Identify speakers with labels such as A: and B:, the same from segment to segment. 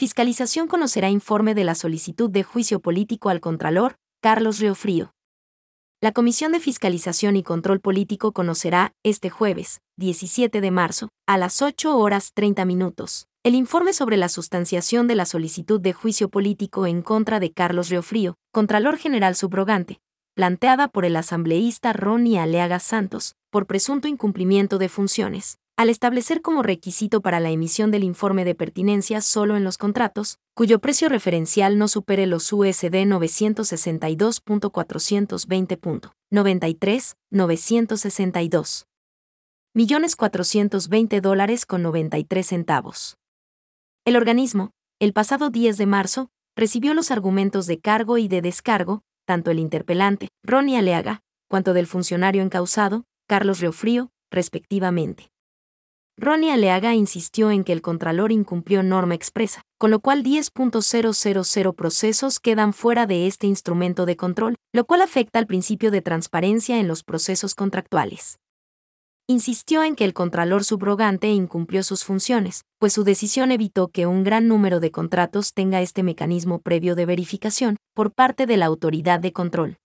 A: Fiscalización conocerá informe de la solicitud de juicio político al Contralor, Carlos Riofrío. La Comisión de Fiscalización y Control Político conocerá, este jueves, 17 de marzo, a las 8 horas 30 minutos, el informe sobre la sustanciación de la solicitud de juicio político en contra de Carlos Riofrío, Contralor General Subrogante, planteada por el asambleísta Ronnie Aleaga Santos, por presunto incumplimiento de funciones, al establecer como requisito para la emisión del informe de pertinencia solo en los contratos, cuyo precio referencial no supere los USD 962.420.93, 962 millones 420 dólares con 93 centavos. El organismo, el pasado 10 de marzo, recibió los argumentos de cargo y de descargo, tanto el interpelante, Ronnie Aleaga, cuanto del funcionario encausado, Carlos Riofrío, respectivamente. Ronnie Aleaga insistió en que el Contralor incumplió norma expresa, con lo cual 10.000 procesos quedan fuera de este instrumento de control, lo cual afecta al principio de transparencia en los procesos contractuales. Insistió en que el Contralor subrogante incumplió sus funciones, pues su decisión evitó que un gran número de contratos tenga este mecanismo previo de verificación por parte de la autoridad de control.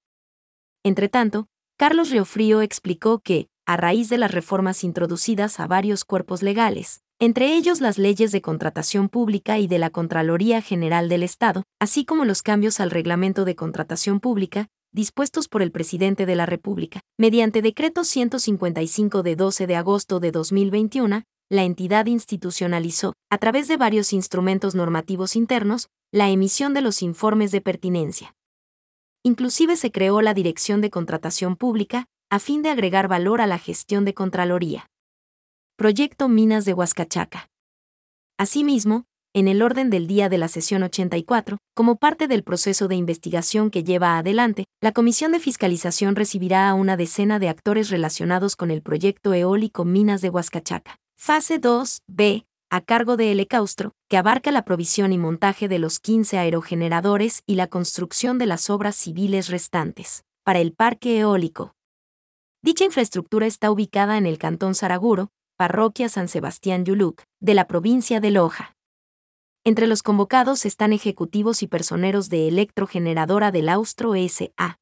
A: Entretanto, Carlos Riofrío explicó que, a raíz de las reformas introducidas a varios cuerpos legales, entre ellos las leyes de contratación pública y de la Contraloría General del Estado, así como los cambios al reglamento de contratación pública, dispuestos por el presidente de la República, mediante decreto 155 de 12 de agosto de 2021, la entidad institucionalizó, a través de varios instrumentos normativos internos, la emisión de los informes de pertinencia. Inclusive se creó la Dirección de Contratación Pública, a fin de agregar valor a la gestión de Contraloría. Proyecto Minas de Huascachaca. Asimismo, en el orden del día de la sesión 84, como parte del proceso de investigación que lleva adelante, la Comisión de Fiscalización recibirá a una decena de actores relacionados con el proyecto eólico Minas de Huascachaca. Fase 2b, a cargo de El que abarca la provisión y montaje de los 15 aerogeneradores y la construcción de las obras civiles restantes, para el parque eólico, Dicha infraestructura está ubicada en el Cantón Saraguro, parroquia San Sebastián Yuluc, de la provincia de Loja. Entre los convocados están ejecutivos y personeros de Electrogeneradora del Austro S.A.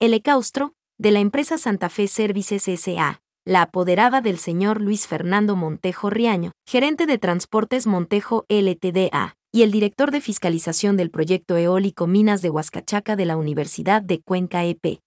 A: El Ecaustro, de la empresa Santa Fe Services S.A., la apoderada del señor Luis Fernando Montejo Riaño, gerente de Transportes Montejo LTDA, y el director de fiscalización del proyecto eólico Minas de Huascachaca de la Universidad de Cuenca EP.